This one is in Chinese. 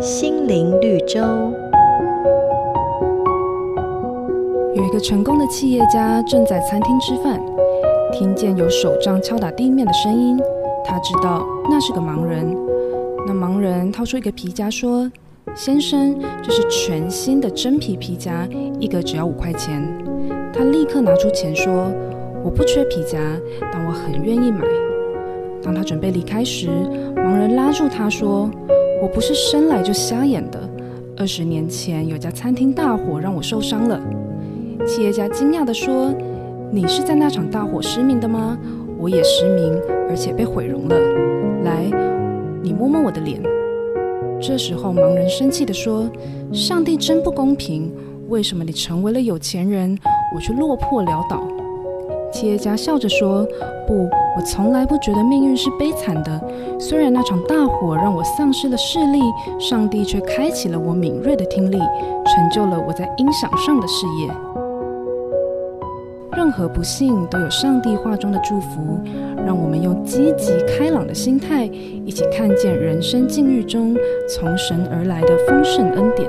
心灵绿洲。有一个成功的企业家正在餐厅吃饭，听见有手杖敲打地面的声音，他知道那是个盲人。那盲人掏出一个皮夹说：“先生，这是全新的真皮皮夹，一个只要五块钱。”他立刻拿出钱说。我不缺皮夹，但我很愿意买。当他准备离开时，盲人拉住他说：“我不是生来就瞎眼的。二十年前有家餐厅大火让我受伤了。”企业家惊讶地说：“你是在那场大火失明的吗？我也失明，而且被毁容了。来，你摸摸我的脸。”这时候，盲人生气地说：“上帝真不公平！为什么你成为了有钱人，我却落魄潦倒？”企业家笑着说：“不，我从来不觉得命运是悲惨的。虽然那场大火让我丧失了视力，上帝却开启了我敏锐的听力，成就了我在音响上的事业。任何不幸都有上帝话中的祝福，让我们用积极开朗的心态，一起看见人生境遇中从神而来的丰盛恩典。”